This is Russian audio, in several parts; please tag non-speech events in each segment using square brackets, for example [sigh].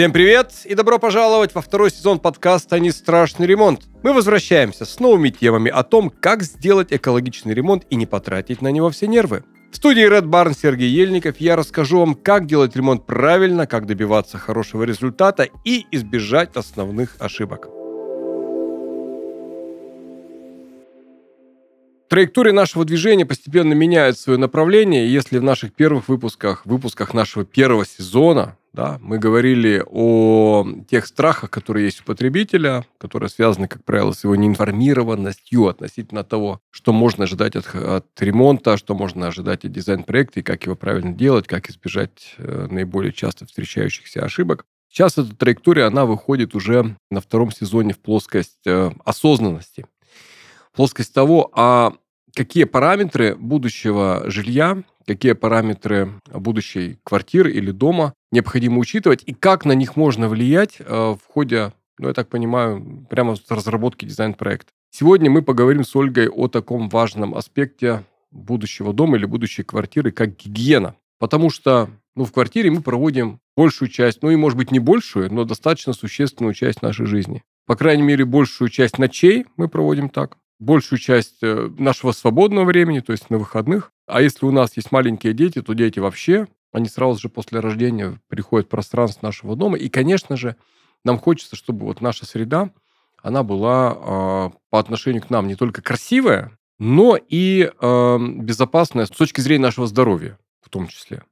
Всем привет и добро пожаловать во второй сезон подкаста «Не страшный ремонт». Мы возвращаемся с новыми темами о том, как сделать экологичный ремонт и не потратить на него все нервы. В студии Red Barn Сергей Ельников я расскажу вам, как делать ремонт правильно, как добиваться хорошего результата и избежать основных ошибок. Траектория нашего движения постепенно меняет свое направление. Если в наших первых выпусках, выпусках нашего первого сезона, да, мы говорили о тех страхах, которые есть у потребителя, которые связаны, как правило, с его неинформированностью относительно того, что можно ожидать от, от ремонта, что можно ожидать от дизайн-проекта и как его правильно делать, как избежать э, наиболее часто встречающихся ошибок. Сейчас эта траектория, она выходит уже на втором сезоне в плоскость э, осознанности. Плоскость того, а какие параметры будущего жилья, какие параметры будущей квартиры или дома необходимо учитывать и как на них можно влиять э, в ходе, ну, я так понимаю, прямо с разработки дизайн-проекта. Сегодня мы поговорим с Ольгой о таком важном аспекте будущего дома или будущей квартиры, как гигиена. Потому что ну, в квартире мы проводим большую часть, ну и, может быть, не большую, но достаточно существенную часть нашей жизни. По крайней мере, большую часть ночей мы проводим так большую часть э, нашего свободного времени, то есть на выходных. А если у нас есть маленькие дети, то дети вообще, они сразу же после рождения приходят в пространство нашего дома. И, конечно же, нам хочется, чтобы вот наша среда, она была э, по отношению к нам не только красивая, но и э, безопасная с точки зрения нашего здоровья в том числе.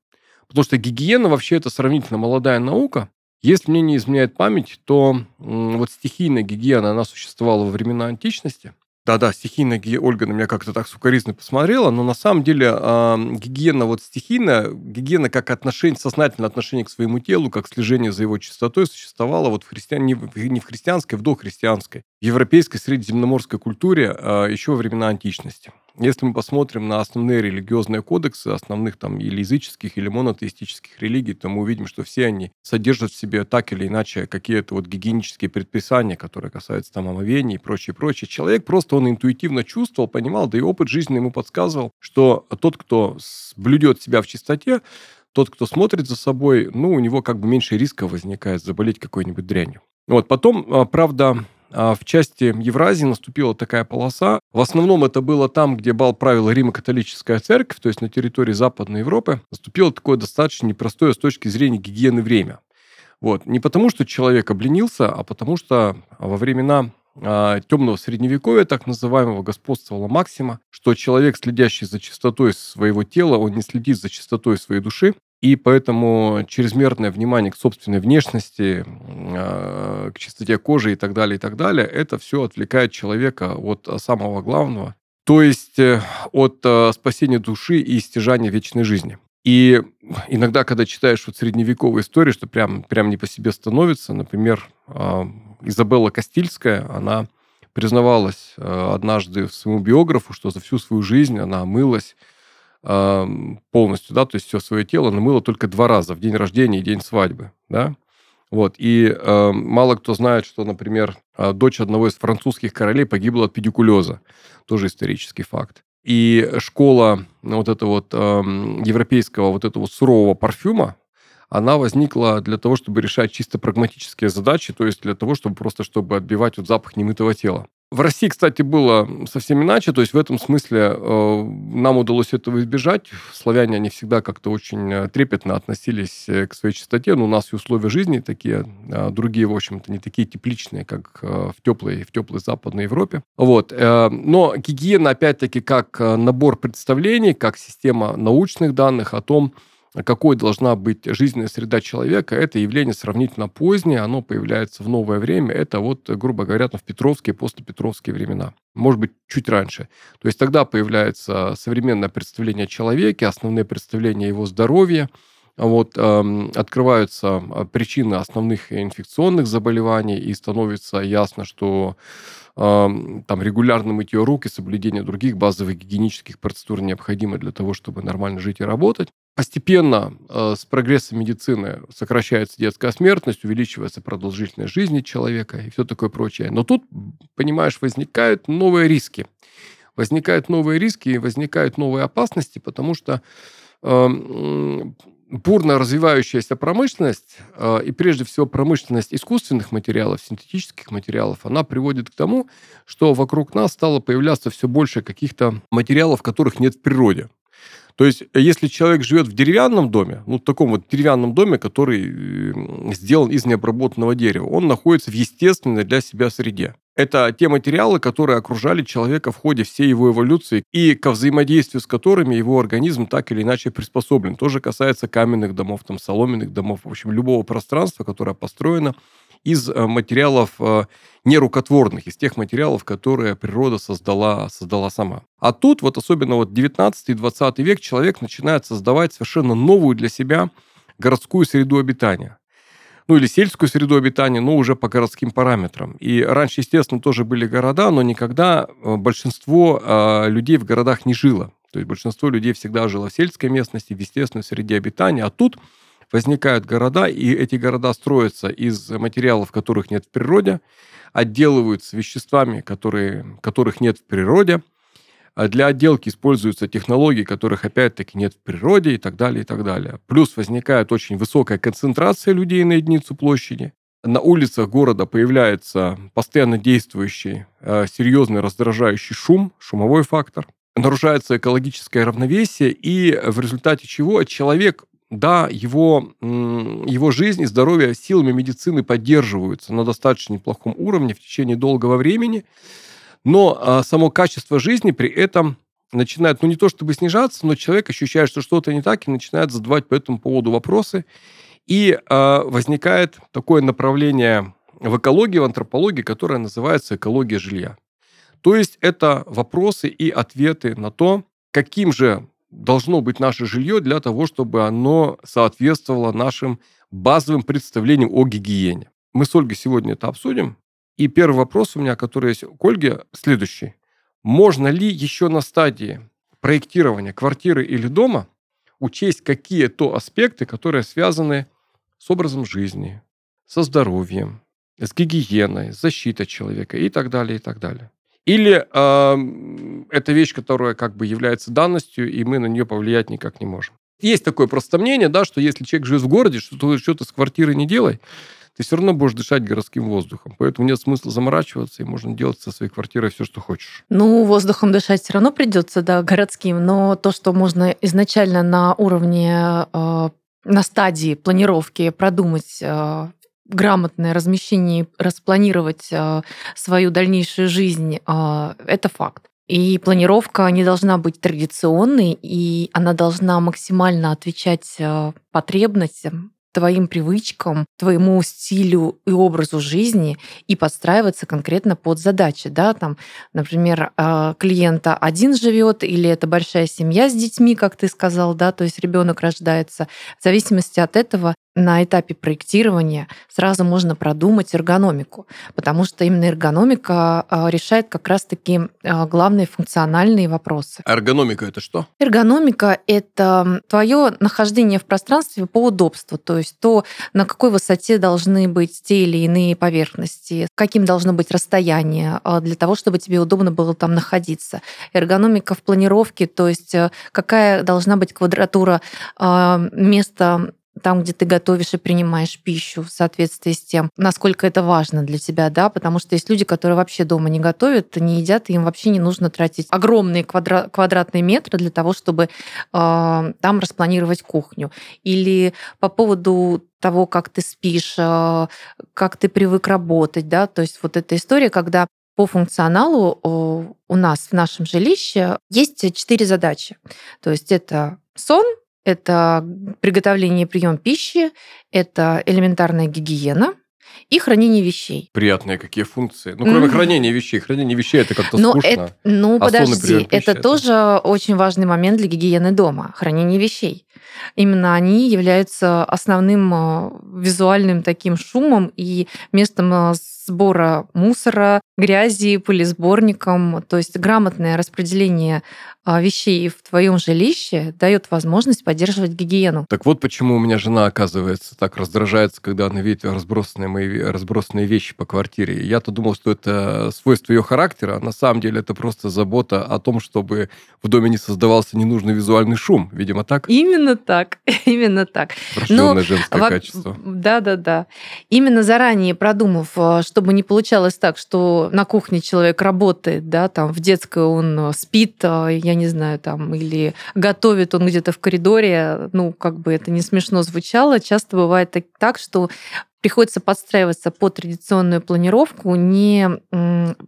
Потому что гигиена вообще это сравнительно молодая наука. Если мне не изменяет память, то э, вот стихийная гигиена, она существовала во времена античности. Да-да, стихийная гигиена, Ольга на меня как-то так сукоризно посмотрела, но на самом деле э, гигиена вот стихийная, гигиена как отношение, сознательное отношение к своему телу, как слежение за его чистотой существовала вот в христиан... не, в, не в христианской, в дохристианской, в европейской средиземноморской культуре э, еще во времена античности. Если мы посмотрим на основные религиозные кодексы основных там или языческих, или монотеистических религий, то мы увидим, что все они содержат в себе так или иначе какие-то вот гигиенические предписания, которые касаются там омовения и прочее, прочее. Человек просто, он интуитивно чувствовал, понимал, да и опыт жизни ему подсказывал, что тот, кто блюдет себя в чистоте, тот, кто смотрит за собой, ну, у него как бы меньше риска возникает заболеть какой-нибудь дрянью. Вот, потом, а, правда, в части Евразии наступила такая полоса. В основном это было там, где бал правила Римо-католическая церковь, то есть на территории Западной Европы. Наступило такое достаточно непростое с точки зрения гигиены время. Вот. Не потому, что человек обленился, а потому что во времена а, темного средневековья, так называемого, господствовала максима, что человек, следящий за чистотой своего тела, он не следит за чистотой своей души, и поэтому чрезмерное внимание к собственной внешности, а, к чистоте кожи и так далее, и так далее, это все отвлекает человека от самого главного, то есть э, от э, спасения души и стяжания вечной жизни. И иногда, когда читаешь вот средневековые истории, что прям, прям не по себе становится, например, а, Изабелла Кастильская, она признавалась э, однажды своему биографу, что за всю свою жизнь она мылась полностью, да, то есть все свое тело намыло только два раза, в день рождения и день свадьбы, да. Вот, и э, мало кто знает, что, например, а, дочь одного из французских королей погибла от педикулеза, тоже исторический факт. И школа вот этого вот э, европейского вот этого сурового парфюма, она возникла для того, чтобы решать чисто прагматические задачи, то есть для того, чтобы просто чтобы отбивать вот запах немытого тела. В России, кстати, было совсем иначе, то есть в этом смысле э, нам удалось этого избежать. Славяне, они всегда как-то очень э, трепетно относились э, к своей чистоте, но у нас и условия жизни такие, э, другие, в общем-то, не такие тепличные, как э, в теплой, в теплой Западной Европе. Вот. Э, но гигиена, опять-таки, как э, набор представлений, как система научных данных о том, какой должна быть жизненная среда человека, это явление сравнительно позднее, оно появляется в новое время, это вот, грубо говоря, в Петровские, после Петровские времена, может быть, чуть раньше. То есть тогда появляется современное представление о человеке, основные представления его здоровье, вот, э, открываются а, причины основных инфекционных заболеваний, и становится ясно, что э, там регулярно мытье рук и соблюдение других базовых гигиенических процедур необходимо для того, чтобы нормально жить и работать. Постепенно э, с прогрессом медицины сокращается детская смертность, увеличивается продолжительность жизни человека и все такое прочее. Но тут, понимаешь, возникают новые риски. Возникают новые риски и возникают новые опасности, потому что эм, бурно развивающаяся промышленность, э, и прежде всего промышленность искусственных материалов, синтетических материалов, она приводит к тому, что вокруг нас стало появляться все больше каких-то материалов, которых нет в природе. То есть, если человек живет в деревянном доме, ну, в таком вот деревянном доме, который сделан из необработанного дерева, он находится в естественной для себя среде. Это те материалы, которые окружали человека в ходе всей его эволюции и ко взаимодействию с которыми его организм так или иначе приспособлен. Тоже касается каменных домов, там, соломенных домов, в общем, любого пространства, которое построено из э, материалов э, нерукотворных, из тех материалов, которые природа создала, создала сама. А тут вот особенно вот 19 и 20 век человек начинает создавать совершенно новую для себя городскую среду обитания ну или сельскую среду обитания, но уже по городским параметрам. И раньше, естественно, тоже были города, но никогда э, большинство людей в городах не жило. То есть большинство людей всегда жило в сельской местности, в естественной среде обитания. А тут возникают города, и эти города строятся из материалов, которых нет в природе, отделываются веществами, которые, которых нет в природе – а для отделки используются технологии, которых опять-таки нет в природе и так далее, и так далее. Плюс возникает очень высокая концентрация людей на единицу площади. На улицах города появляется постоянно действующий э, серьезный раздражающий шум, шумовой фактор. Нарушается экологическое равновесие, и в результате чего человек да, его, его жизнь и здоровье силами медицины поддерживаются на достаточно неплохом уровне в течение долгого времени но а, само качество жизни при этом начинает, ну не то чтобы снижаться, но человек ощущает, что что-то не так, и начинает задавать по этому поводу вопросы. И а, возникает такое направление в экологии, в антропологии, которое называется экология жилья. То есть это вопросы и ответы на то, каким же должно быть наше жилье для того, чтобы оно соответствовало нашим базовым представлениям о гигиене. Мы с Ольгой сегодня это обсудим. И первый вопрос у меня, который есть к Ольге, следующий. Можно ли еще на стадии проектирования квартиры или дома учесть какие-то аспекты, которые связаны с образом жизни, со здоровьем, с гигиеной, с защитой человека и так далее, и так далее. Или э, это вещь, которая как бы является данностью, и мы на нее повлиять никак не можем. Есть такое просто мнение, да, что если человек живет в городе, что то что-то с квартиры не делай, ты все равно будешь дышать городским воздухом. Поэтому нет смысла заморачиваться, и можно делать со своей квартирой все, что хочешь. Ну, воздухом дышать все равно придется, да, городским. Но то, что можно изначально на уровне, э, на стадии планировки продумать э, грамотное размещение, распланировать э, свою дальнейшую жизнь, это факт. И планировка не должна быть традиционной, и она должна максимально отвечать потребностям твоим привычкам, твоему стилю и образу жизни и подстраиваться конкретно под задачи. Да? Там, например, клиента один живет, или это большая семья с детьми, как ты сказал, да, то есть ребенок рождается. В зависимости от этого на этапе проектирования сразу можно продумать эргономику, потому что именно эргономика а, решает как раз-таки а, главные функциональные вопросы. Эргономика это что? Эргономика это твое нахождение в пространстве по удобству, то есть то, на какой высоте должны быть те или иные поверхности, каким должно быть расстояние а, для того, чтобы тебе удобно было там находиться. Эргономика в планировке, то есть э, какая должна быть квадратура места там, где ты готовишь и принимаешь пищу в соответствии с тем, насколько это важно для тебя, да, потому что есть люди, которые вообще дома не готовят, не едят, и им вообще не нужно тратить огромные квадра- квадратные метры для того, чтобы э, там распланировать кухню. Или по поводу того, как ты спишь, э, как ты привык работать, да, то есть вот эта история, когда по функционалу у нас в нашем жилище есть четыре задачи. То есть это сон, это приготовление и прием пищи, это элементарная гигиена и хранение вещей. Приятные какие функции. Ну, кроме mm-hmm. хранения вещей. Хранение вещей это как-то Но скучно. Это, ну, а подожди, это, это тоже очень важный момент для гигиены дома. Хранение вещей. Именно они являются основным а, визуальным таким шумом и местом а, сбора мусора, грязи, пылесборником. То есть грамотное распределение а, вещей в твоем жилище дает возможность поддерживать гигиену. Так вот почему у меня жена, оказывается, так раздражается, когда она видит разбросанные мои разбросанные вещи по квартире. Я-то думал, что это свойство ее характера, а на самом деле это просто забота о том, чтобы в доме не создавался ненужный визуальный шум. Видимо, так? Именно так. Именно так. [laughs] Но, женское во... качество. Да, да, да. Именно заранее продумав, а, чтобы не получалось так, что на кухне человек работает, да, там в детской он а, спит, я не знаю, там, или готовит он где-то в коридоре, ну, как бы это не смешно звучало, часто бывает так, что приходится подстраиваться под традиционную планировку, не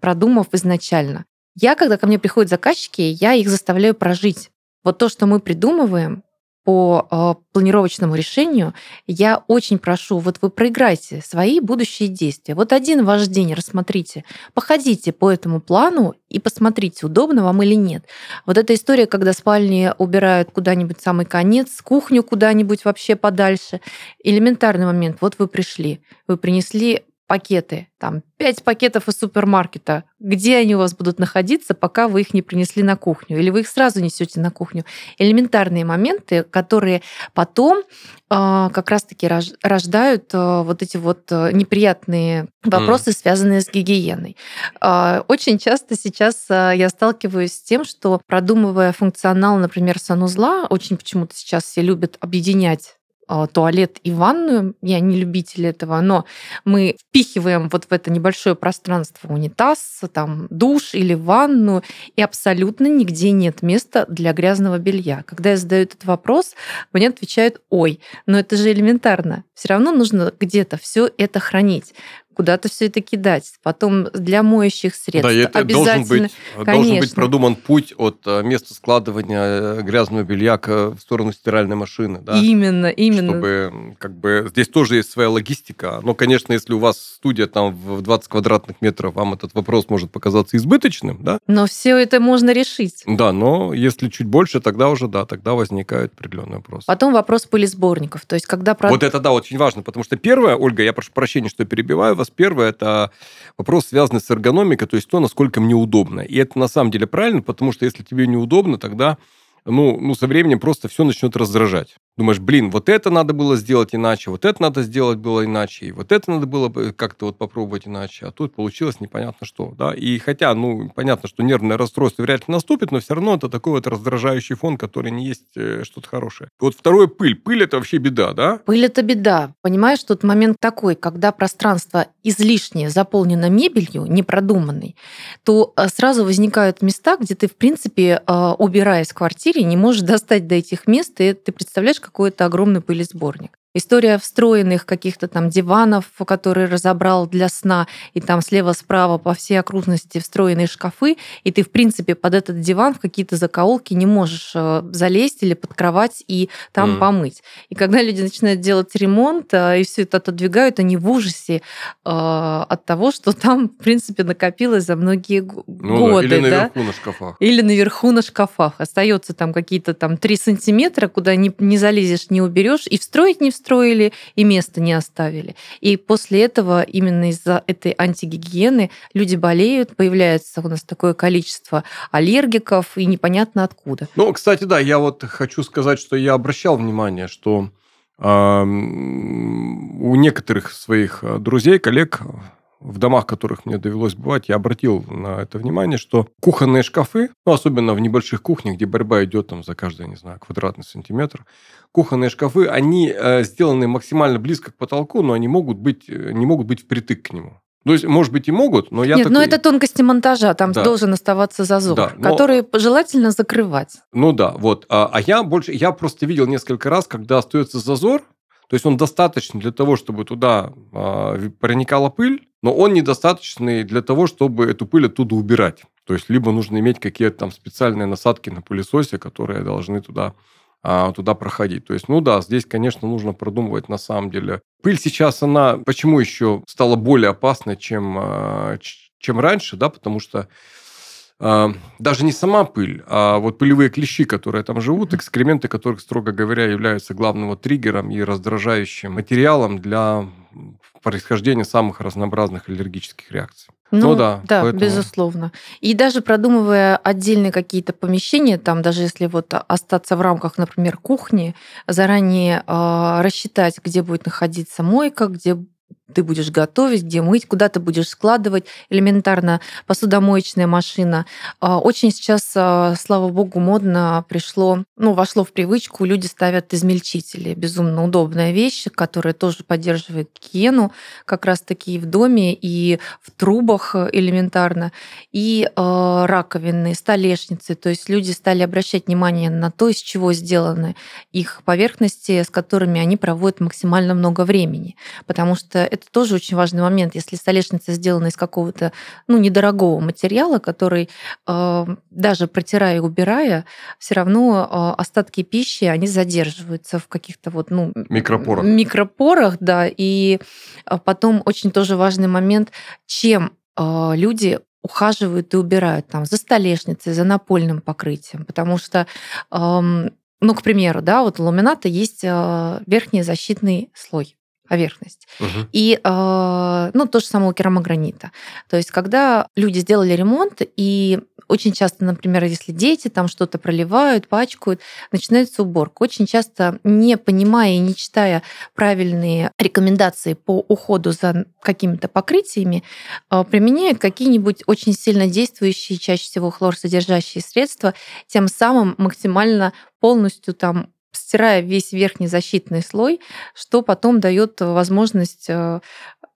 продумав изначально. Я, когда ко мне приходят заказчики, я их заставляю прожить. Вот то, что мы придумываем, по э, планировочному решению, я очень прошу, вот вы проиграйте свои будущие действия. Вот один ваш день рассмотрите, походите по этому плану и посмотрите, удобно вам или нет. Вот эта история, когда спальни убирают куда-нибудь самый конец, кухню куда-нибудь вообще подальше. Элементарный момент. Вот вы пришли, вы принесли пакеты, там, 5 пакетов из супермаркета, где они у вас будут находиться, пока вы их не принесли на кухню, или вы их сразу несете на кухню. Элементарные моменты, которые потом э, как раз-таки рождают э, вот эти вот э, неприятные вопросы, mm. связанные с гигиеной. Э, очень часто сейчас я сталкиваюсь с тем, что продумывая функционал, например, санузла, очень почему-то сейчас все любят объединять туалет и ванную. Я не любитель этого, но мы впихиваем вот в это небольшое пространство унитаз, там душ или ванну, и абсолютно нигде нет места для грязного белья. Когда я задаю этот вопрос, мне отвечают, ой, но это же элементарно. Все равно нужно где-то все это хранить куда-то все это кидать. Потом для моющих средств да, это обязательно. Должен быть, должен быть продуман путь от э, места складывания э, грязного белья в сторону стиральной машины. Да? Именно, именно. Чтобы как бы здесь тоже есть своя логистика. Но, конечно, если у вас студия там в 20 квадратных метров, вам этот вопрос может показаться избыточным, да? Но все это можно решить. Да, но если чуть больше, тогда уже да, тогда возникает определенный вопрос. Потом вопрос пылесборников. То есть, когда... Вот это, да, очень важно, потому что первое, Ольга, я прошу прощения, что перебиваю вас, Первое – это вопрос, связанный с эргономикой, то есть то, насколько мне удобно. И это на самом деле правильно, потому что если тебе неудобно, тогда ну, ну, со временем просто все начнет раздражать. Думаешь, блин, вот это надо было сделать иначе, вот это надо сделать было иначе, и вот это надо было бы как-то вот попробовать иначе, а тут получилось непонятно что, да. И хотя, ну, понятно, что нервное расстройство вряд ли наступит, но все равно это такой вот раздражающий фон, который не есть э, что-то хорошее. Вот второе пыль. Пыль это вообще беда, да? Пыль это беда. Понимаешь, тут момент такой, когда пространство излишнее заполнено мебелью, непродуманной, то э, сразу возникают места, где ты, в принципе, э, убираясь в квартире, не можешь достать до этих мест, и ты представляешь, какой-то огромный пылесборник. История встроенных каких-то там диванов, которые разобрал для сна, и там слева-справа по всей окружности встроенные шкафы, и ты, в принципе, под этот диван в какие-то закоулки не можешь э, залезть или под кровать и там mm. помыть. И когда люди начинают делать ремонт э, и все это отодвигают, они в ужасе э, от того, что [laughs] там, в принципе, накопилось за многие ну, годы. Да, или наверху да? на шкафах. Или наверху на шкафах. Остается там какие-то там 3 сантиметра, куда не, не залезешь, не уберешь, и встроить не строили и места не оставили. И после этого именно из-за этой антигигиены люди болеют, появляется у нас такое количество аллергиков и непонятно откуда. Ну, кстати, да, я вот хочу сказать, что я обращал внимание, что э, у некоторых своих друзей, коллег в домах, в которых мне довелось бывать, я обратил на это внимание, что кухонные шкафы, ну, особенно в небольших кухнях, где борьба идет там за каждый, не знаю, квадратный сантиметр, кухонные шкафы, они э, сделаны максимально близко к потолку, но они могут быть, э, не могут быть впритык к нему. То есть, может быть, и могут, но я Нет, такой... но это тонкости монтажа, там да. должен оставаться зазор, да, но... который желательно закрывать. Ну да, вот. А, а я больше, я просто видел несколько раз, когда остается зазор, то есть он достаточно для того, чтобы туда э, проникала пыль, но он недостаточный для того, чтобы эту пыль оттуда убирать. То есть либо нужно иметь какие-то там специальные насадки на пылесосе, которые должны туда а, туда проходить. То есть, ну да, здесь, конечно, нужно продумывать на самом деле. Пыль сейчас, она почему еще стала более опасной, чем, а, чем раньше, да, потому что даже не сама пыль, а вот пылевые клещи, которые там живут, экскременты которых, строго говоря, являются главным вот триггером и раздражающим материалом для происхождения самых разнообразных аллергических реакций. Ну, ну да, да поэтому... безусловно. И даже продумывая отдельные какие-то помещения, там даже если вот остаться в рамках, например, кухни, заранее э, рассчитать, где будет находиться мойка, где ты будешь готовить, где мыть, куда ты будешь складывать. Элементарно посудомоечная машина. А, очень сейчас, а, слава богу, модно пришло, ну, вошло в привычку, люди ставят измельчители. Безумно удобная вещь, которая тоже поддерживает гигиену как раз-таки и в доме, и в трубах элементарно, и э, раковины, столешницы. То есть люди стали обращать внимание на то, из чего сделаны их поверхности, с которыми они проводят максимально много времени. Потому что это тоже очень важный момент. Если столешница сделана из какого-то ну, недорогого материала, который э, даже протирая и убирая, все равно э, остатки пищи, они задерживаются в каких-то вот, ну, микропорах. Микропорах, да. И а, потом очень тоже важный момент, чем э, люди ухаживают и убирают там за столешницей, за напольным покрытием, потому что эм, ну, к примеру, да, вот у ламината есть верхний защитный слой поверхность. Угу. И э, ну, то же самое у керамогранита. То есть, когда люди сделали ремонт, и очень часто, например, если дети там что-то проливают, пачкают, начинается уборка. Очень часто, не понимая и не читая правильные рекомендации по уходу за какими-то покрытиями, э, применяют какие-нибудь очень сильно действующие, чаще всего хлорсодержащие средства, тем самым максимально полностью там стирая весь верхний защитный слой, что потом дает возможность э,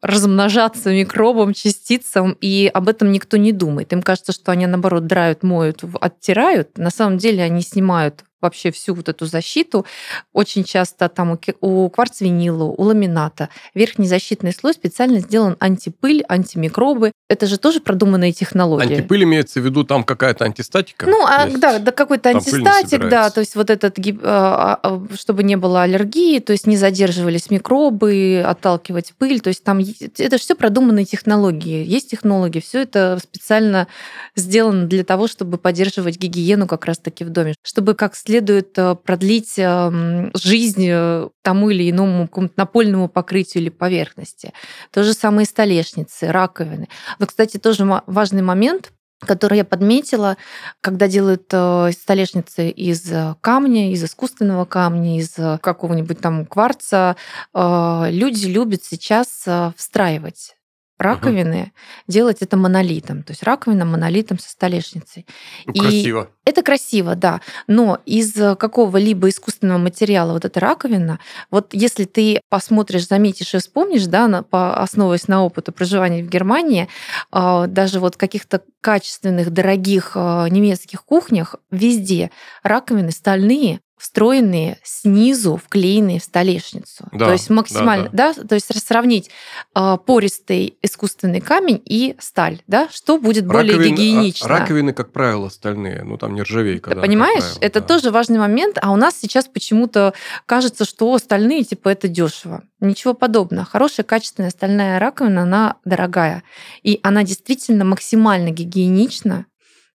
размножаться микробам, частицам, и об этом никто не думает. Им кажется, что они, наоборот, драют, моют, оттирают. На самом деле они снимают вообще всю вот эту защиту. Очень часто там у кварцвинила, у ламината верхний защитный слой специально сделан антипыль, антимикробы. Это же тоже продуманные технологии. Антипыль имеется в виду там какая-то антистатика? Ну, а, да, да какой-то антистатик, да, то есть вот этот, а, а, чтобы не было аллергии, то есть не задерживались микробы, отталкивать пыль, то есть там это все продуманные технологии. Есть технологии, все это специально сделано для того, чтобы поддерживать гигиену как раз-таки в доме, чтобы как следует следует э, продлить эм, жизнь э, тому или иному напольному покрытию или поверхности. То же самое и столешницы, раковины. Но, кстати, тоже важный момент, который я подметила, когда делают э, столешницы из камня, из искусственного камня, из какого-нибудь там кварца, люди любят сейчас встраивать раковины, угу. делать это монолитом. То есть раковина монолитом со столешницей. Ну, и красиво. Это красиво, да. Но из какого-либо искусственного материала вот эта раковина, вот если ты посмотришь, заметишь и вспомнишь, да, на, по, основываясь на опыту проживания в Германии, э, даже вот каких-то качественных, дорогих э, немецких кухнях везде раковины стальные, встроенные снизу, вклеенные в столешницу. Да, то есть максимально, да, да. да, то есть сравнить э, пористый искусственный камень и сталь, да, что будет Раковин, более гигиенично. Раковины, как правило, стальные, ну там нержавейка. Ты да, понимаешь, правило, это да. тоже важный момент, а у нас сейчас почему-то кажется, что стальные, типа, это дешево. Ничего подобного. Хорошая, качественная стальная раковина, она дорогая. И она действительно максимально гигиенична, а,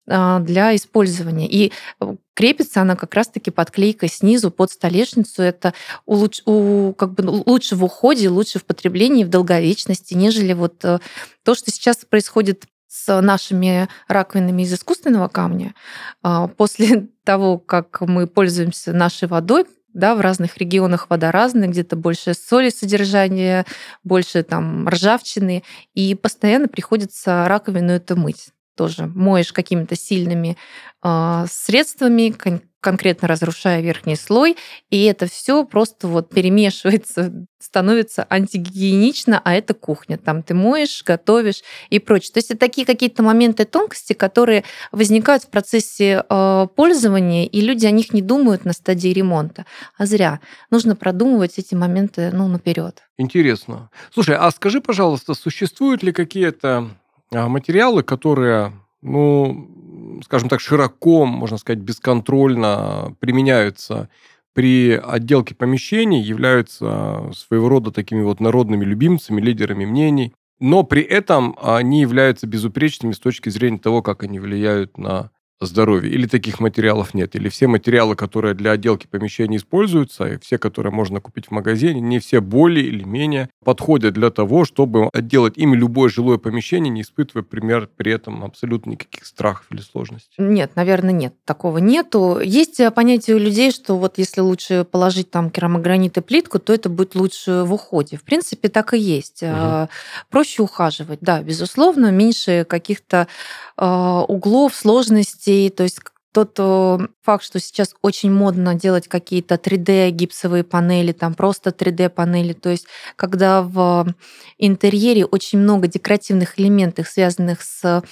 для использования. И э, крепится она как раз-таки подклейкой снизу под столешницу. Это улуч... у... как бы ну, лучше в уходе, лучше в потреблении, в долговечности, нежели вот э, то, что сейчас происходит с нашими раковинами из искусственного камня. А, после [laughs] того, как мы пользуемся нашей водой, да, в разных регионах вода разная, где-то больше соли содержания, больше там ржавчины, и постоянно приходится раковину это мыть тоже моешь какими-то сильными э, средствами, кон- конкретно разрушая верхний слой, и это все просто вот перемешивается, становится антигигиенично, а это кухня. Там ты моешь, готовишь и прочее. То есть это такие какие-то моменты тонкости, которые возникают в процессе э, пользования, и люди о них не думают на стадии ремонта. А зря. Нужно продумывать эти моменты ну, наперед. Интересно. Слушай, а скажи, пожалуйста, существуют ли какие-то материалы, которые, ну, скажем так, широко, можно сказать, бесконтрольно применяются при отделке помещений, являются своего рода такими вот народными любимцами, лидерами мнений. но при этом они являются безупречными с точки зрения того, как они влияют на здоровье, или таких материалов нет, или все материалы, которые для отделки помещений используются, и все, которые можно купить в магазине, не все более или менее подходят для того, чтобы отделать ими любое жилое помещение, не испытывая, пример, при этом абсолютно никаких страхов или сложностей. Нет, наверное, нет. Такого нету. Есть э, понятие у людей, что вот если лучше положить там керамогранит и плитку, то это будет лучше в уходе. В принципе, так и есть. Угу. Проще ухаживать, да, безусловно, меньше каких-то а, углов, сложностей. То есть тот э, факт, что сейчас очень модно делать какие-то 3D гипсовые панели, там просто 3D панели, то есть когда в интерьере очень много декоративных элементов, связанных с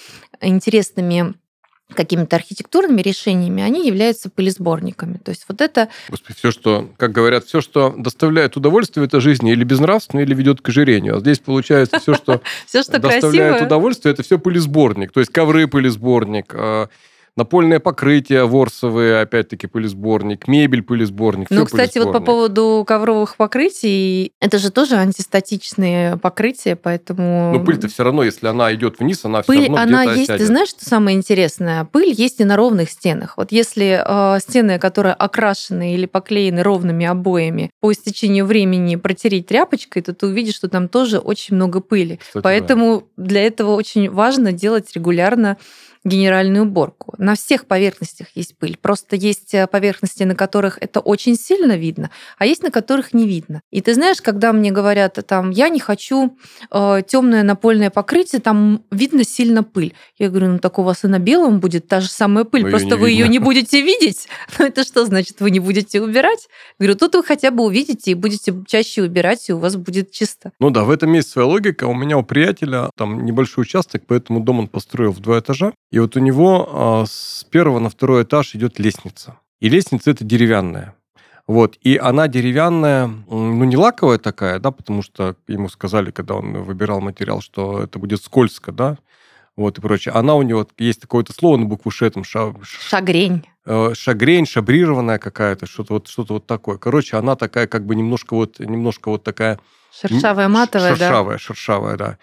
интересными какими-то архитектурными решениями, они являются пылесборниками. То есть вот это... Господи, все, что, как говорят, все, что доставляет удовольствие в этой жизни, или безнравственно, или ведет к ожирению. А здесь получается все, [laughs] что доставляет удовольствие, это все пылесборник. То есть ковры пылесборник, а, напольное покрытие ворсовые, опять-таки, пылесборник, мебель пылесборник. Ну, кстати, вот по поводу ковровых покрытий, это же тоже антистатичные покрытия, поэтому... Но пыль-то все равно, если она идет вниз, она пыль, все равно она есть, осядет. ты знаешь, что самое интересное? Пыль есть и на ровных стенах. Вот если э, стены, которые окрашены или поклеены ровными обоями, по истечению времени протереть тряпочкой, то ты увидишь, что там тоже очень много пыли. Кстати, Поэтому да. для этого очень важно делать регулярно генеральную уборку. На всех поверхностях есть пыль. Просто есть э, поверхности, на которых это очень сильно видно, а есть на которых не видно. И ты знаешь, когда мне говорят, там, я не хочу э, темное напольное покрытие, там видно сильно пыль. Я говорю, ну так у вас и на белом будет та же самая пыль, Но просто вы ее не будете видеть. [laughs] Ну это что значит, вы не будете убирать? Говорю, тут вы хотя бы увидите и будете чаще убирать, и у вас будет чисто. Ну да, в этом есть своя логика. У меня у приятеля там небольшой участок, поэтому дом он построил в два этажа. И вот у него а, с первого на второй этаж идет лестница. И лестница это деревянная. Вот, и она деревянная, ну, не лаковая такая, да, потому что ему сказали, когда он выбирал материал, что это будет скользко, да, вот и прочее. Она у него, есть такое-то слово на букву Ш, там, ша, шагрень. Э, шагрень, шабрированная какая-то, что-то вот, что-то вот такое. Короче, она такая, как бы немножко вот, немножко вот такая... Шершавая, матовая, шершавая, да? Шершавая, шершавая, да.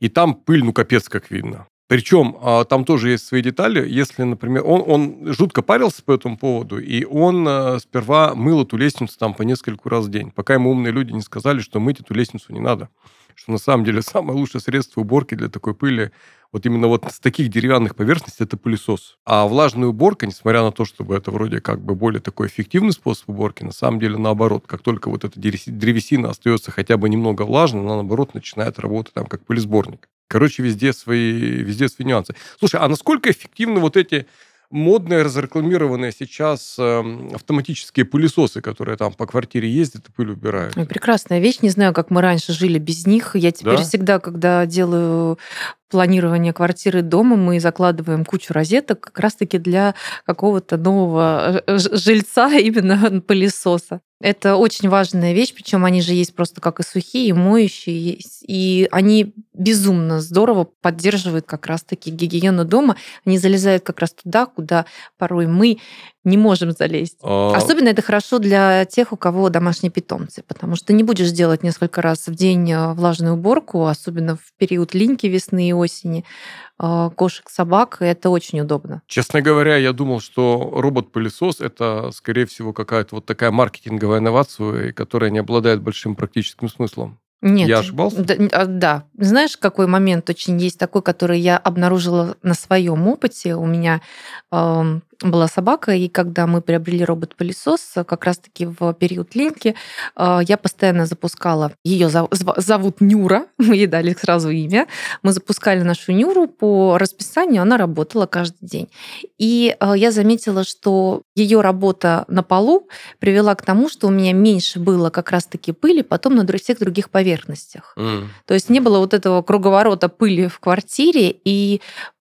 И там пыль, ну, капец, как видно. Причем а, там тоже есть свои детали. Если, например, он, он жутко парился по этому поводу, и он а, сперва мыл эту лестницу там по нескольку раз в день, пока ему умные люди не сказали, что мыть эту лестницу не надо. Что на самом деле [laughs] самое лучшее средство уборки для такой пыли, вот именно вот с таких деревянных поверхностей, это пылесос. А влажная уборка, несмотря на то, чтобы это вроде как бы более такой эффективный способ уборки, на самом деле наоборот. Как только вот эта древесина остается хотя бы немного влажной, она наоборот начинает работать там как пылесборник. Короче, везде свои, везде свои нюансы. Слушай, а насколько эффективны вот эти модные, разрекламированные сейчас э, автоматические пылесосы, которые там по квартире ездят и пыль убирают. Прекрасная вещь. Не знаю, как мы раньше жили без них. Я теперь да? всегда, когда делаю планирование квартиры дома, мы закладываем кучу розеток как раз-таки для какого-то нового э, жильца, именно пылесоса. Это очень важная вещь, причем они же есть просто как и сухие, и моющие, и они безумно здорово поддерживают как раз-таки гигиену дома. Они залезают как раз туда, куда порой мы не можем залезть. А... Особенно это хорошо для тех, у кого домашние питомцы, потому что ты не будешь делать несколько раз в день э, влажную уборку, особенно в период линьки весны и осени. Э, кошек, собак, это очень удобно. Честно говоря, я думал, что робот-пылесос это, скорее всего, какая-то вот такая маркетинговая инновация, которая не обладает большим практическим смыслом. Нет. Я ошибался? Да, а, да. Знаешь, какой момент очень есть такой, который я обнаружила на своем опыте. У меня э, была собака, и когда мы приобрели робот-пылесос, как раз-таки в период линьки, а, я постоянно запускала. Ее зовут Нюра, [laughs] мы ей дали сразу имя. Мы запускали нашу Нюру по расписанию, она работала каждый день. И а, я заметила, что ее работа на полу привела к тому, что у меня меньше было как раз-таки пыли потом на всех других поверхностях. Mm. То есть не было вот этого круговорота пыли в квартире, и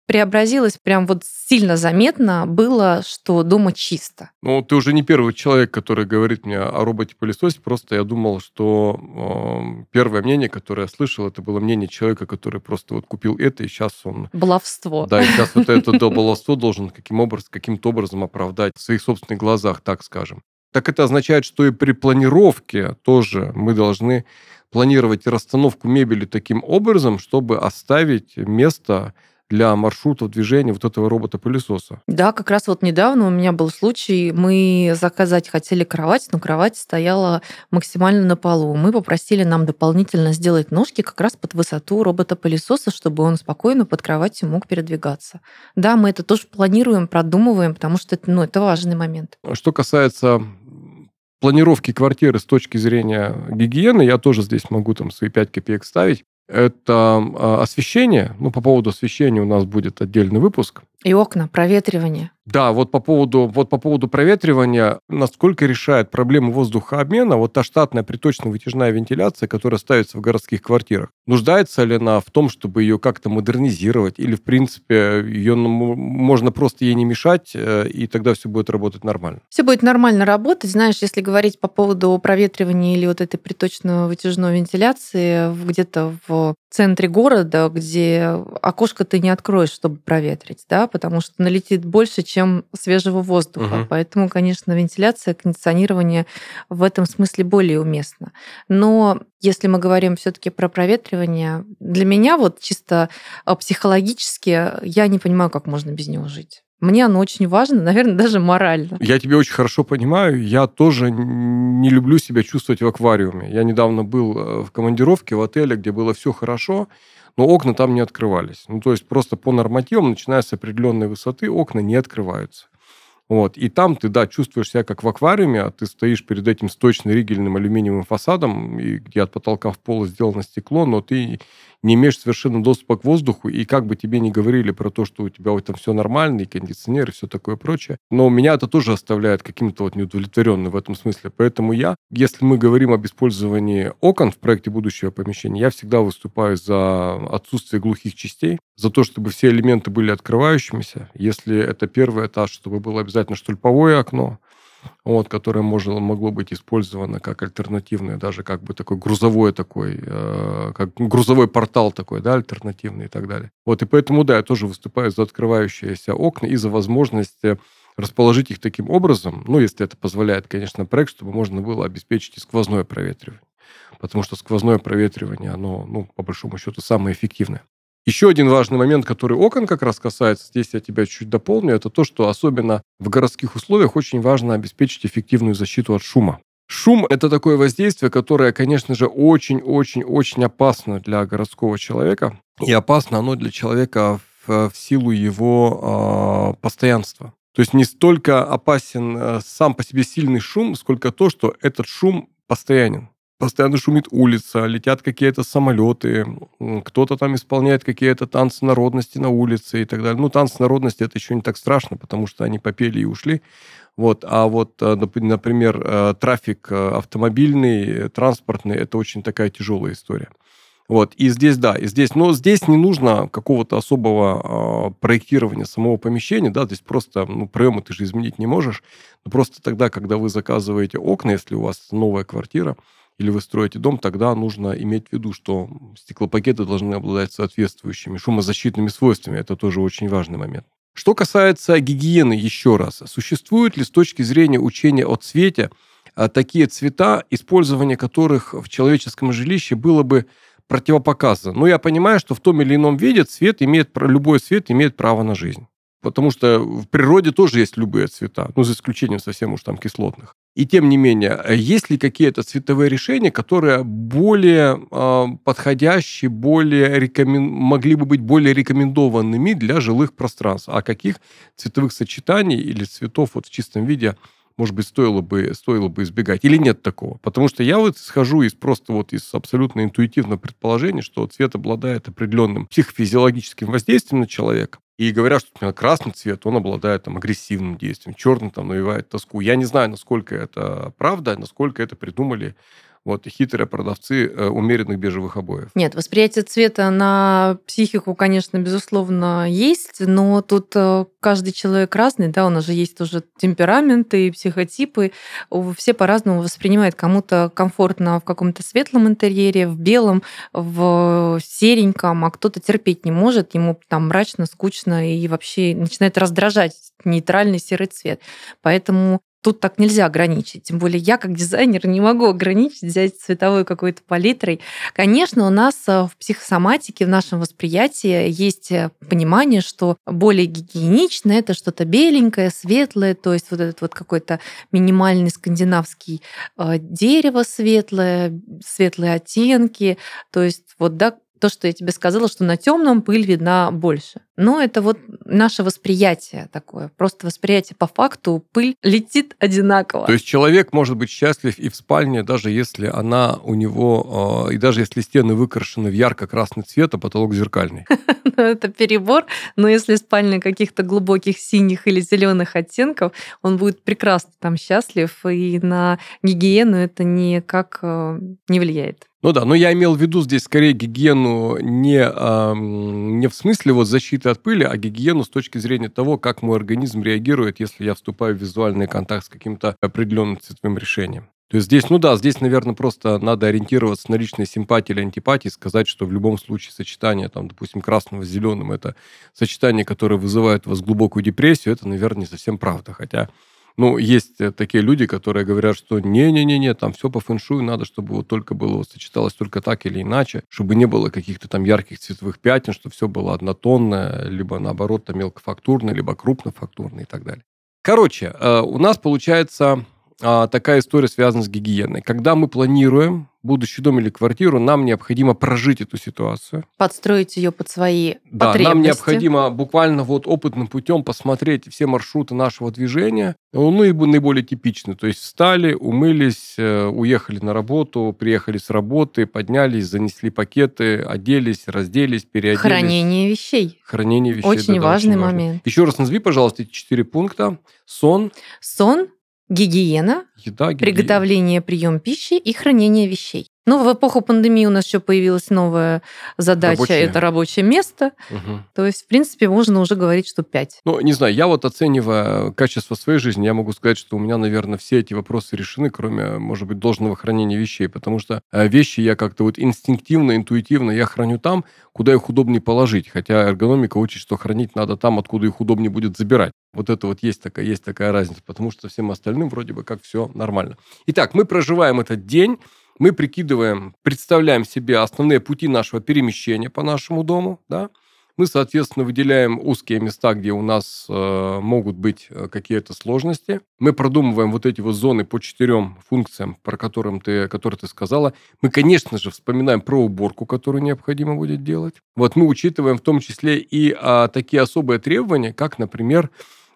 преобразилось прям вот сильно заметно было, что дома чисто. Ну, ты уже не первый человек, который говорит мне о роботе-пылесосе, просто я думал, что э, первое мнение, которое я слышал, это было мнение человека, который просто вот купил это, и сейчас он... Баловство. Да, и сейчас вот это [laughs] баловство должен каким образом, каким-то образом оправдать в своих собственных глазах, так скажем. Так это означает, что и при планировке тоже мы должны планировать расстановку мебели таким образом, чтобы оставить место для маршрутов движения вот этого робота-пылесоса. Да, как раз вот недавно у меня был случай, мы заказать хотели кровать, но кровать стояла максимально на полу. Мы попросили нам дополнительно сделать ножки как раз под высоту робота-пылесоса, чтобы он спокойно под кроватью мог передвигаться. Да, мы это тоже планируем, продумываем, потому что это, ну, это важный момент. Что касается планировки квартиры с точки зрения гигиены, я тоже здесь могу там свои 5 копеек ставить. Это а, освещение. Ну, по поводу освещения у нас будет отдельный выпуск. И окна, проветривание. Да, вот по поводу, вот по поводу проветривания, насколько решает проблему воздухообмена вот та штатная приточно-вытяжная вентиляция, которая ставится в городских квартирах. Нуждается ли она в том, чтобы ее как-то модернизировать, или, в принципе, ее можно просто ей не мешать, э, и тогда все будет работать нормально? Все будет нормально работать. Знаешь, если говорить по поводу проветривания или вот этой приточно-вытяжной вентиляции где-то в центре города, где окошко ты не откроешь, чтобы проветрить, да, потому что налетит больше, чем свежего воздуха. Угу. Поэтому, конечно, вентиляция, кондиционирование в этом смысле более уместно. Но если мы говорим все-таки про проветривание, для меня вот чисто а, психологически я не понимаю, как можно без него жить. Мне оно очень важно, [laughs] наверное, даже морально. Я тебя очень хорошо понимаю. Я тоже не люблю себя чувствовать в аквариуме. Я недавно был э, в командировке в отеле, где было все хорошо, но окна там не открывались. Ну, то есть просто по нормативам, начиная с определенной высоты, окна не открываются. Вот. И там ты, да, чувствуешь себя как в аквариуме, а ты стоишь перед этим сточно-ригельным алюминиевым фасадом, и где от потолка в пол сделано стекло, но ты не имеешь совершенно доступа к воздуху, и как бы тебе не говорили про то, что у тебя вот там все нормально, и кондиционер, и все такое прочее, но меня это тоже оставляет каким-то вот неудовлетворенным в этом смысле. Поэтому я, если мы говорим об использовании окон в проекте будущего помещения, я всегда выступаю за отсутствие глухих частей, за то, чтобы все элементы были открывающимися. Если это первый этаж, чтобы было обязательно штульповое окно, вот, которое можно, могло быть использовано как альтернативное, даже как бы такой грузовой такой, э, как грузовой портал такой, да, альтернативный и так далее. Вот, и поэтому, да, я тоже выступаю за открывающиеся окна и за возможность расположить их таким образом, ну, если это позволяет, конечно, проект, чтобы можно было обеспечить и сквозное проветривание. Потому что сквозное проветривание, оно, ну, по большому счету, самое эффективное. Еще один важный момент, который окон как раз касается, здесь я тебя чуть дополню, это то, что особенно в городских условиях очень важно обеспечить эффективную защиту от шума. Шум – это такое воздействие, которое, конечно же, очень-очень-очень опасно для городского человека. И опасно оно для человека в, в силу его э, постоянства. То есть не столько опасен э, сам по себе сильный шум, сколько то, что этот шум постоянен постоянно шумит улица, летят какие-то самолеты, кто-то там исполняет какие-то танцы народности на улице и так далее. Ну, танцы народности это еще не так страшно, потому что они попели и ушли. Вот, а вот, э, например, э, трафик э, автомобильный, транспортный, это очень такая тяжелая история. Вот, и здесь, да, и здесь, но здесь не нужно какого-то особого э, проектирования самого помещения, да, здесь просто, ну, проемы ты же изменить не можешь, но просто тогда, когда вы заказываете окна, если у вас новая квартира, или вы строите дом, тогда нужно иметь в виду, что стеклопакеты должны обладать соответствующими шумозащитными свойствами. Это тоже очень важный момент. Что касается гигиены, еще раз, существуют ли с точки зрения учения о цвете а, такие цвета, использование которых в человеческом жилище было бы противопоказано? Ну, я понимаю, что в том или ином виде цвет имеет, любой цвет имеет право на жизнь. Потому что в природе тоже есть любые цвета, ну, за исключением совсем уж там кислотных. И тем не менее, э, есть ли какие-то цветовые решения, которые более э, подходящие, более рекомен... могли бы быть более рекомендованными для жилых пространств? А каких цветовых сочетаний или цветов вот в чистом виде, может быть, стоило бы, стоило бы избегать? Или нет такого? Потому что я вот схожу из просто вот из абсолютно интуитивного предположения, что цвет обладает определенным психофизиологическим воздействием на человека. И говорят, что красный цвет, он обладает там агрессивным действием, черный там навевает тоску. Я не знаю, насколько это правда, насколько это придумали вот хитрые продавцы э, умеренных бежевых обоев. Нет, восприятие цвета на психику, конечно, безусловно, есть, но тут э, каждый человек разный, да, у нас же есть тоже темпераменты психотипы, все по-разному воспринимают. Кому-то комфортно в каком-то светлом интерьере, в белом, в сереньком, а кто-то терпеть не может, ему там мрачно, скучно и вообще начинает раздражать нейтральный серый цвет. Поэтому тут так нельзя ограничить. Тем более я, как дизайнер, не могу ограничить, взять цветовой какой-то палитрой. Конечно, у нас э, в психосоматике, в нашем восприятии есть э, понимание, что более гигиенично это что-то беленькое, светлое, то есть вот этот вот какой-то минимальный скандинавский э, дерево светлое, светлые оттенки, то есть вот да, то, что я тебе сказала, что на темном пыль видна больше. Но это вот наше восприятие такое. Просто восприятие по факту, пыль летит одинаково. То есть человек может быть счастлив и в спальне, даже если она у него, а, и даже если стены выкрашены в ярко-красный цвет, а потолок зеркальный. [laughs] Ну, это перебор, но если спальня каких-то глубоких синих или зеленых оттенков, он будет прекрасно там счастлив, и на гигиену это никак э, не влияет. Ну да, но я имел в виду здесь скорее гигиену не, а, не в смысле вот защиты от пыли, а гигиену с точки зрения того, как мой организм реагирует, если я вступаю в визуальный контакт с каким-то определенным цветовым решением. То есть здесь, ну да, здесь, наверное, просто надо ориентироваться на личные симпатии или антипатии, сказать, что в любом случае сочетание, там, допустим, красного с зеленым, это сочетание, которое вызывает у вас глубокую депрессию, это, наверное, не совсем правда. Хотя ну, есть э, такие люди, которые говорят, что не-не-не-не, там все по фэншую, надо, чтобы вот только было, сочеталось только так или иначе, чтобы не было каких-то там ярких цветовых пятен, чтобы все было однотонное, либо наоборот там мелкофактурное, либо крупнофактурное и так далее. Короче, э, у нас получается а, такая история связана с гигиеной. Когда мы планируем будущий дом или квартиру, нам необходимо прожить эту ситуацию. Подстроить ее под свои да, потребности. нам необходимо буквально вот опытным путем посмотреть все маршруты нашего движения, ну и наиболее типичны. То есть встали, умылись, э, уехали на работу, приехали с работы, поднялись, занесли пакеты, оделись, разделись, переоделись. Хранение вещей. Хранение вещей. Очень да, важный очень важно. момент. Еще раз назови, пожалуйста, эти четыре пункта. Сон. Сон, гигиена, Еда, гигиена. приготовление, прием пищи и хранение вещей. Ну, в эпоху пандемии у нас еще появилась новая задача рабочее. это рабочее место. Угу. То есть, в принципе, можно уже говорить, что 5. Ну, не знаю, я вот оценивая качество своей жизни, я могу сказать, что у меня, наверное, все эти вопросы решены, кроме, может быть, должного хранения вещей, потому что э, вещи я как-то вот инстинктивно, интуитивно я храню там, куда их удобнее положить, хотя эргономика учит, что хранить надо там, откуда их удобнее будет забирать. Вот это вот есть такая, есть такая разница, потому что всем остальным вроде бы как все нормально. Итак, мы проживаем этот день, мы прикидываем, представляем себе основные пути нашего перемещения по нашему дому, да, мы, соответственно, выделяем узкие места, где у нас э, могут быть э, какие-то сложности. Мы продумываем вот эти вот зоны по четырем функциям, про которым ты, которые ты сказала. Мы, конечно же, вспоминаем про уборку, которую необходимо будет делать. Вот мы учитываем в том числе и а, такие особые требования, как, например,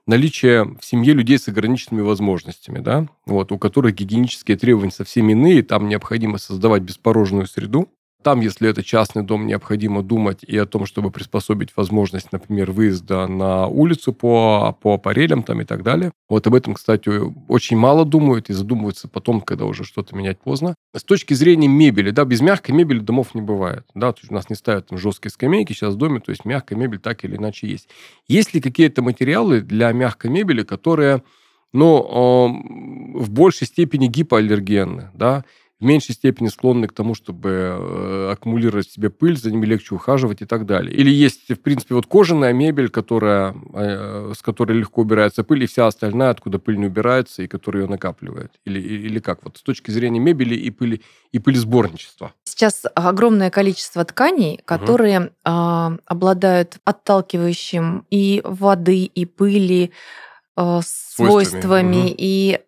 наличие в семье людей с ограниченными возможностями, да, вот, у которых гигиенические требования совсем иные, там необходимо создавать беспорожную среду, там, если это частный дом, необходимо думать и о том, чтобы приспособить возможность, например, выезда на улицу по, по аппарелям там и так далее. Вот об этом, кстати, очень мало думают и задумываются потом, когда уже что-то менять поздно. С точки зрения мебели, да, без мягкой мебели домов не бывает. Да, то есть у нас не ставят там жесткие скамейки сейчас в доме, то есть мягкая мебель так или иначе есть. Есть ли какие-то материалы для мягкой мебели, которые но э, в большей степени гипоаллергенны, да, в меньшей степени склонны к тому, чтобы э, аккумулировать в себе пыль, за ними легче ухаживать и так далее. Или есть, в принципе, вот кожаная мебель, которая, э, с которой легко убирается пыль, и вся остальная, откуда пыль не убирается, и которая ее накапливает. Или, или как? Вот с точки зрения мебели и пыли, и пылесборничества. Сейчас огромное количество тканей, которые угу. э, обладают отталкивающим и воды, и пыли э, свойствами. свойствами. Угу. И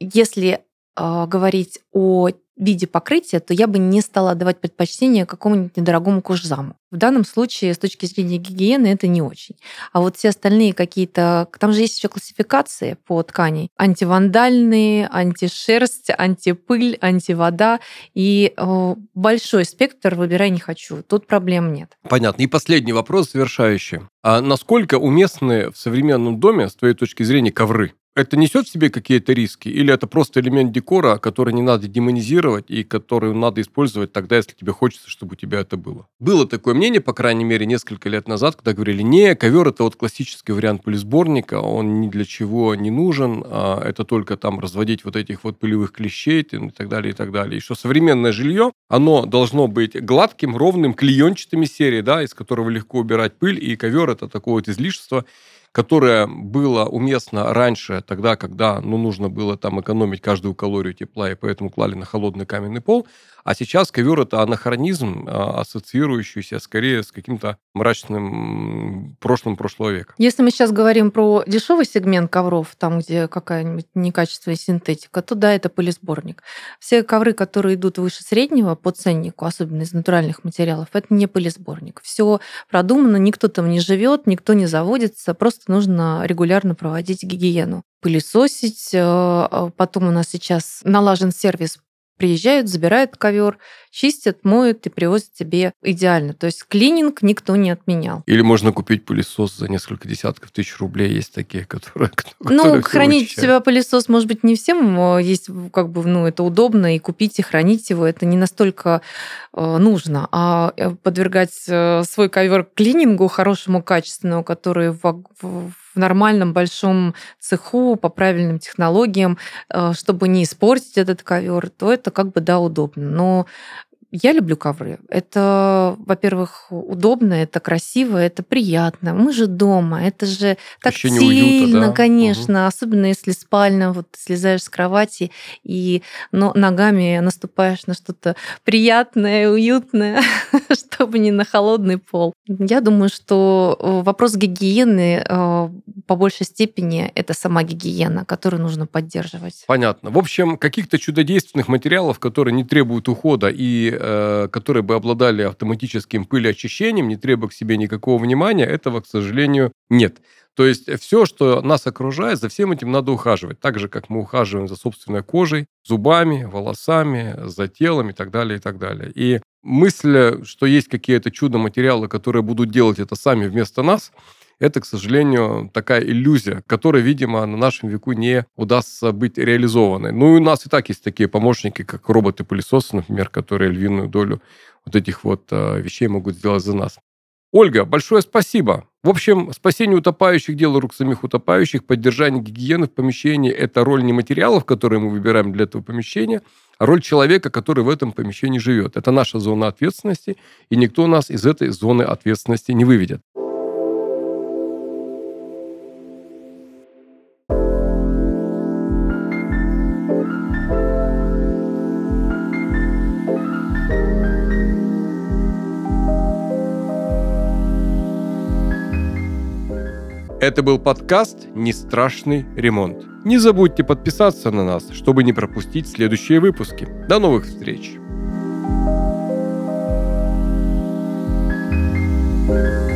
если говорить о виде покрытия, то я бы не стала отдавать предпочтение какому-нибудь недорогому кожзаму. В данном случае, с точки зрения гигиены, это не очень. А вот все остальные какие-то... Там же есть еще классификации по ткани. Антивандальные, антишерсть, антипыль, антивода. И э, большой спектр выбирай не хочу. Тут проблем нет. Понятно. И последний вопрос завершающий. А насколько уместны в современном доме, с твоей точки зрения, ковры? Это несет в себе какие-то риски? Или это просто элемент декора, который не надо демонизировать и который надо использовать тогда, если тебе хочется, чтобы у тебя это было? Было такое мнение, по крайней мере, несколько лет назад, когда говорили, не, ковер это вот классический вариант пылесборника, он ни для чего не нужен, а это только там разводить вот этих вот пылевых клещей и так далее, и так далее. Еще современное жилье, оно должно быть гладким, ровным, клеенчатыми серии, да, из которого легко убирать пыль, и ковер это такое вот излишество, которое было уместно раньше, тогда, когда ну, нужно было там экономить каждую калорию тепла, и поэтому клали на холодный каменный пол, а сейчас ковер это анахронизм, а, ассоциирующийся скорее с каким-то мрачным прошлым прошлого века. Если мы сейчас говорим про дешевый сегмент ковров, там, где какая-нибудь некачественная синтетика, то да, это пылесборник. Все ковры, которые идут выше среднего по ценнику, особенно из натуральных материалов, это не пылесборник. Все продумано, никто там не живет, никто не заводится, просто нужно регулярно проводить гигиену пылесосить. Э, э, потом у нас сейчас налажен сервис приезжают, забирают ковер, чистят, моют и привозят тебе идеально. То есть клининг никто не отменял. Или можно купить пылесос за несколько десятков тысяч рублей. Есть такие, которые... [laughs] Ну, хранить у себя пылесос, может быть, не всем есть, как бы, ну, это удобно, и купить, и хранить его, это не настолько э, нужно. А э, подвергать э, свой ковер клинингу хорошему, качественному, который в, в в нормальном большом цеху по правильным технологиям, э, чтобы не испортить этот ковер, то это как бы да удобно. Но я люблю ковры. Это, во-первых, удобно, это красиво, это приятно. Мы же дома, это же Ощущение тактильно, уюта, да? конечно, угу. особенно если спальня, вот слезаешь с кровати и но ногами наступаешь на что-то приятное, уютное, [laughs] чтобы не на холодный пол. Я думаю, что э, вопрос гигиены э, по большей степени это сама гигиена, которую нужно поддерживать. Понятно. В общем, каких-то чудодейственных материалов, которые не требуют ухода и Э, которые бы обладали автоматическим пылеочищением, не требуя к себе никакого внимания, этого, к сожалению, нет. То есть все, что нас окружает, за всем этим надо ухаживать. Так же, как мы ухаживаем за собственной кожей, зубами, волосами, за телом и так далее, и так далее. И мысль, что есть какие-то чудо-материалы, которые будут делать это сами вместо нас, это, к сожалению, такая иллюзия, которая, видимо, на нашем веку не удастся быть реализованной. Ну, и у нас и так есть такие помощники, как роботы-пылесосы, например, которые львиную долю вот этих вот э, вещей могут сделать за нас. Ольга, большое спасибо. В общем, спасение утопающих – дело рук самих утопающих, поддержание гигиены в помещении – это роль не материалов, которые мы выбираем для этого помещения, а роль человека, который в этом помещении живет. Это наша зона ответственности, и никто нас из этой зоны ответственности не выведет. Это был подкаст «Нестрашный ремонт». Не забудьте подписаться на нас, чтобы не пропустить следующие выпуски. До новых встреч! thank you